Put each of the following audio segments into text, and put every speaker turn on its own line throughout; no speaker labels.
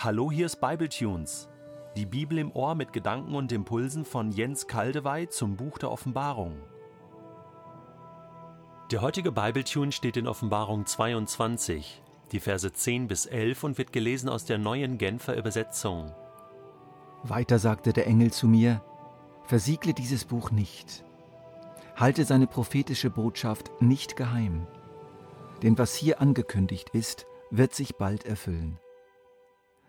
Hallo, hier ist Bibletunes. Die Bibel im Ohr mit Gedanken und Impulsen von Jens Kaldewey zum Buch der Offenbarung. Der heutige Bibletune steht in Offenbarung 22, die Verse 10 bis 11 und wird gelesen aus der neuen Genfer Übersetzung.
Weiter sagte der Engel zu mir, versiegle dieses Buch nicht. Halte seine prophetische Botschaft nicht geheim. Denn was hier angekündigt ist, wird sich bald erfüllen.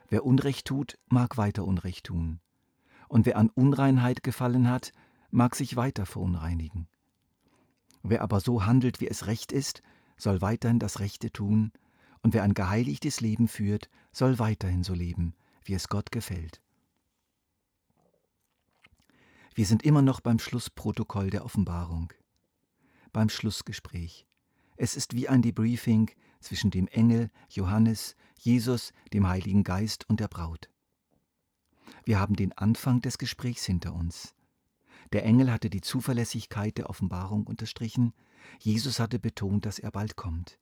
Wer Unrecht tut, mag weiter Unrecht tun. Und wer an Unreinheit gefallen hat, mag sich weiter verunreinigen. Wer aber so handelt, wie es recht ist, soll weiterhin das Rechte tun, und wer ein geheiligtes Leben führt, soll weiterhin so leben, wie es Gott gefällt. Wir sind immer noch beim Schlussprotokoll der Offenbarung, beim Schlussgespräch. Es ist wie ein Debriefing zwischen dem Engel, Johannes, Jesus, dem Heiligen Geist und der Braut. Wir haben den Anfang des Gesprächs hinter uns. Der Engel hatte die Zuverlässigkeit der Offenbarung unterstrichen, Jesus hatte betont, dass er bald kommt.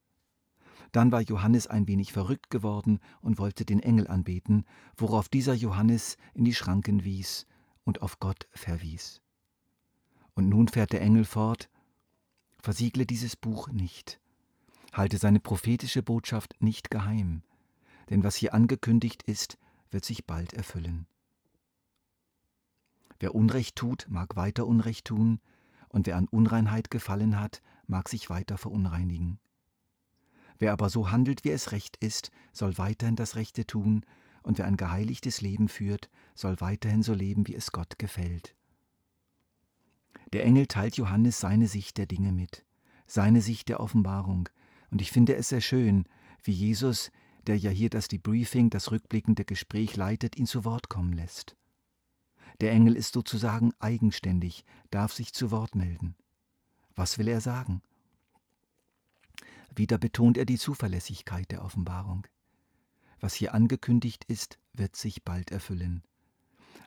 Dann war Johannes ein wenig verrückt geworden und wollte den Engel anbeten, worauf dieser Johannes in die Schranken wies und auf Gott verwies. Und nun fährt der Engel fort, versiegle dieses Buch nicht, halte seine prophetische Botschaft nicht geheim, denn was hier angekündigt ist, wird sich bald erfüllen. Wer Unrecht tut, mag weiter Unrecht tun, und wer an Unreinheit gefallen hat, mag sich weiter verunreinigen. Wer aber so handelt, wie es recht ist, soll weiterhin das Rechte tun, und wer ein geheiligtes Leben führt, soll weiterhin so leben, wie es Gott gefällt. Der Engel teilt Johannes seine Sicht der Dinge mit, seine Sicht der Offenbarung, und ich finde es sehr schön, wie Jesus, der ja hier das Debriefing, das rückblickende Gespräch leitet, ihn zu Wort kommen lässt. Der Engel ist sozusagen eigenständig, darf sich zu Wort melden. Was will er sagen? Wieder betont er die Zuverlässigkeit der Offenbarung. Was hier angekündigt ist, wird sich bald erfüllen.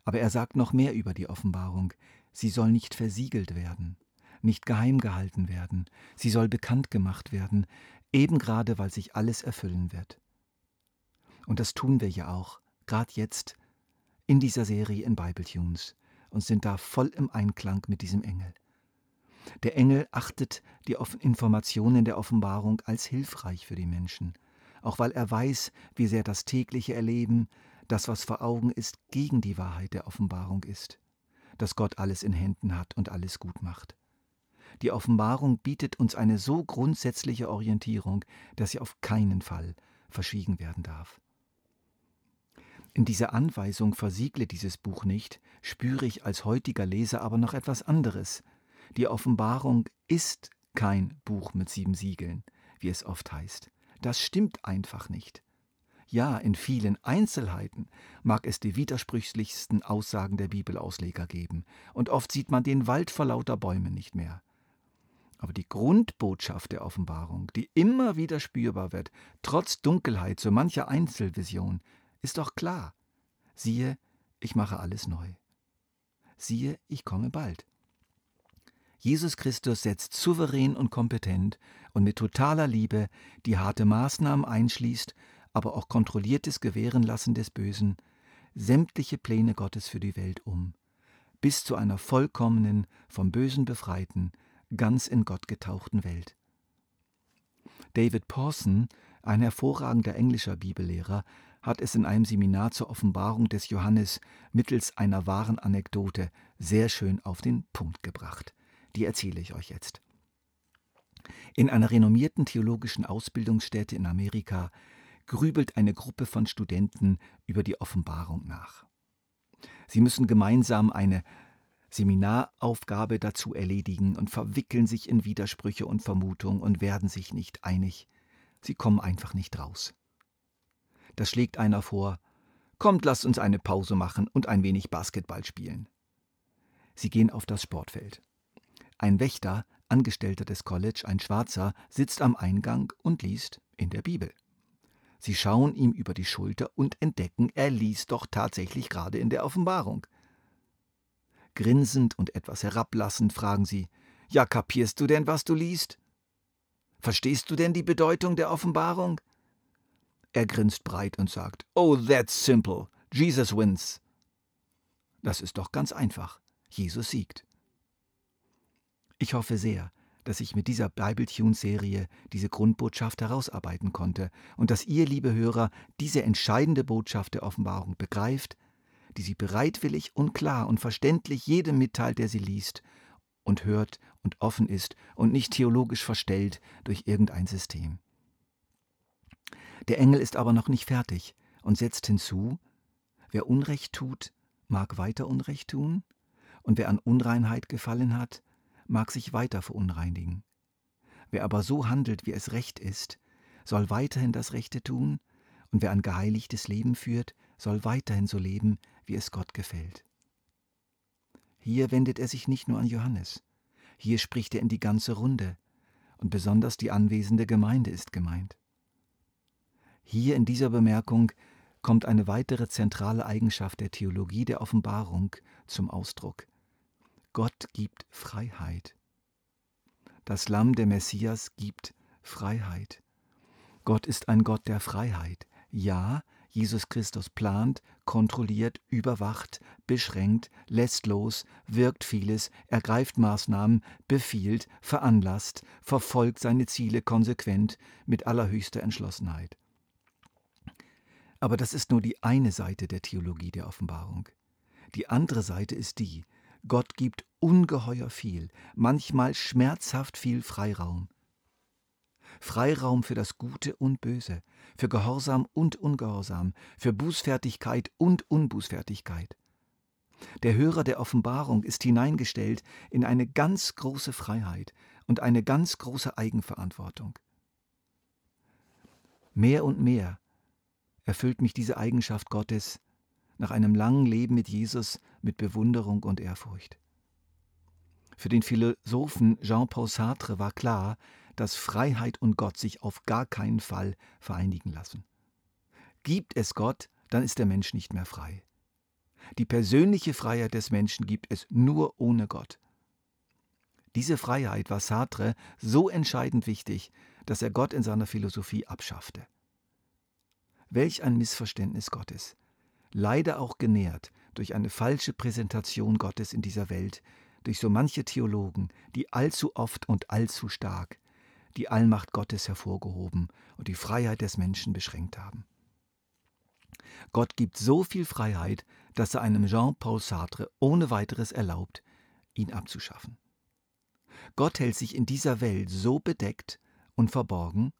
Aber er sagt noch mehr über die Offenbarung. Sie soll nicht versiegelt werden, nicht geheim gehalten werden, sie soll bekannt gemacht werden, eben gerade weil sich alles erfüllen wird. Und das tun wir ja auch, gerade jetzt in dieser Serie in Bible Tunes und sind da voll im Einklang mit diesem Engel. Der Engel achtet die Informationen der Offenbarung als hilfreich für die Menschen, auch weil er weiß, wie sehr das tägliche Erleben, das, was vor Augen ist, gegen die Wahrheit der Offenbarung ist, dass Gott alles in Händen hat und alles gut macht. Die Offenbarung bietet uns eine so grundsätzliche Orientierung, dass sie auf keinen Fall verschwiegen werden darf. In dieser Anweisung versiegle dieses Buch nicht, spüre ich als heutiger Leser aber noch etwas anderes. Die Offenbarung ist kein Buch mit sieben Siegeln, wie es oft heißt. Das stimmt einfach nicht. Ja, in vielen Einzelheiten mag es die widersprüchlichsten Aussagen der Bibelausleger geben, und oft sieht man den Wald vor lauter Bäumen nicht mehr. Aber die Grundbotschaft der Offenbarung, die immer wieder spürbar wird, trotz Dunkelheit so mancher Einzelvision, ist doch klar. Siehe, ich mache alles neu. Siehe, ich komme bald. Jesus Christus setzt souverän und kompetent und mit totaler Liebe, die harte Maßnahmen einschließt, aber auch kontrolliertes Gewährenlassen des Bösen, sämtliche Pläne Gottes für die Welt um, bis zu einer vollkommenen, vom Bösen befreiten, ganz in Gott getauchten Welt. David Pawson, ein hervorragender englischer Bibellehrer, hat es in einem Seminar zur Offenbarung des Johannes mittels einer wahren Anekdote sehr schön auf den Punkt gebracht. Die erzähle ich euch jetzt. In einer renommierten theologischen Ausbildungsstätte in Amerika grübelt eine Gruppe von Studenten über die Offenbarung nach. Sie müssen gemeinsam eine Seminaraufgabe dazu erledigen und verwickeln sich in Widersprüche und Vermutungen und werden sich nicht einig. Sie kommen einfach nicht raus. Da schlägt einer vor, kommt, lasst uns eine Pause machen und ein wenig Basketball spielen. Sie gehen auf das Sportfeld. Ein Wächter, Angestellter des College, ein Schwarzer, sitzt am Eingang und liest in der Bibel. Sie schauen ihm über die Schulter und entdecken, er liest doch tatsächlich gerade in der Offenbarung. Grinsend und etwas herablassend fragen sie, ja, kapierst du denn, was du liest? Verstehst du denn die Bedeutung der Offenbarung? Er grinst breit und sagt, Oh, that's simple. Jesus wins. Das ist doch ganz einfach. Jesus siegt. Ich hoffe sehr, dass ich mit dieser Bible-Tune-Serie diese Grundbotschaft herausarbeiten konnte und dass ihr, liebe Hörer, diese entscheidende Botschaft der Offenbarung begreift, die sie bereitwillig und klar und verständlich jedem mitteilt, der sie liest und hört und offen ist und nicht theologisch verstellt durch irgendein System. Der Engel ist aber noch nicht fertig und setzt hinzu, wer Unrecht tut, mag weiter Unrecht tun, und wer an Unreinheit gefallen hat, mag sich weiter verunreinigen. Wer aber so handelt, wie es recht ist, soll weiterhin das Rechte tun, und wer ein geheiligtes Leben führt, soll weiterhin so leben, wie es Gott gefällt. Hier wendet er sich nicht nur an Johannes, hier spricht er in die ganze Runde, und besonders die anwesende Gemeinde ist gemeint. Hier in dieser Bemerkung kommt eine weitere zentrale Eigenschaft der Theologie der Offenbarung zum Ausdruck. Gott gibt Freiheit. Das Lamm der Messias gibt Freiheit. Gott ist ein Gott der Freiheit. Ja, Jesus Christus plant, kontrolliert, überwacht, beschränkt, lässt los, wirkt vieles, ergreift Maßnahmen, befiehlt, veranlasst, verfolgt seine Ziele konsequent mit allerhöchster Entschlossenheit. Aber das ist nur die eine Seite der Theologie der Offenbarung. Die andere Seite ist die, Gott gibt ungeheuer viel, manchmal schmerzhaft viel Freiraum. Freiraum für das Gute und Böse, für Gehorsam und Ungehorsam, für Bußfertigkeit und Unbußfertigkeit. Der Hörer der Offenbarung ist hineingestellt in eine ganz große Freiheit und eine ganz große Eigenverantwortung. Mehr und mehr erfüllt mich diese Eigenschaft Gottes nach einem langen Leben mit Jesus mit Bewunderung und Ehrfurcht. Für den Philosophen Jean-Paul Sartre war klar, dass Freiheit und Gott sich auf gar keinen Fall vereinigen lassen. Gibt es Gott, dann ist der Mensch nicht mehr frei. Die persönliche Freiheit des Menschen gibt es nur ohne Gott. Diese Freiheit war Sartre so entscheidend wichtig, dass er Gott in seiner Philosophie abschaffte. Welch ein Missverständnis Gottes leider auch genährt durch eine falsche Präsentation Gottes in dieser Welt, durch so manche Theologen, die allzu oft und allzu stark die Allmacht Gottes hervorgehoben und die Freiheit des Menschen beschränkt haben. Gott gibt so viel Freiheit, dass er einem Jean-Paul Sartre ohne weiteres erlaubt, ihn abzuschaffen. Gott hält sich in dieser Welt so bedeckt und verborgen,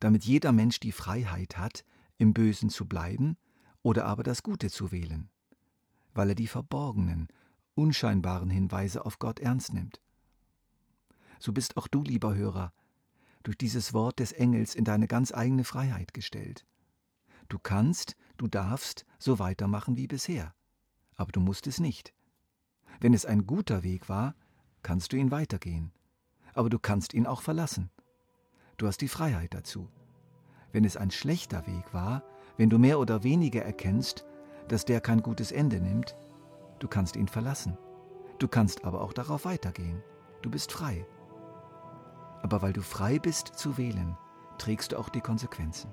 damit jeder Mensch die Freiheit hat, im Bösen zu bleiben oder aber das Gute zu wählen, weil er die verborgenen, unscheinbaren Hinweise auf Gott ernst nimmt. So bist auch du, lieber Hörer, durch dieses Wort des Engels in deine ganz eigene Freiheit gestellt. Du kannst, du darfst so weitermachen wie bisher, aber du musst es nicht. Wenn es ein guter Weg war, kannst du ihn weitergehen, aber du kannst ihn auch verlassen. Du hast die Freiheit dazu. Wenn es ein schlechter Weg war, wenn du mehr oder weniger erkennst, dass der kein gutes Ende nimmt, du kannst ihn verlassen. Du kannst aber auch darauf weitergehen. Du bist frei. Aber weil du frei bist zu wählen, trägst du auch die Konsequenzen.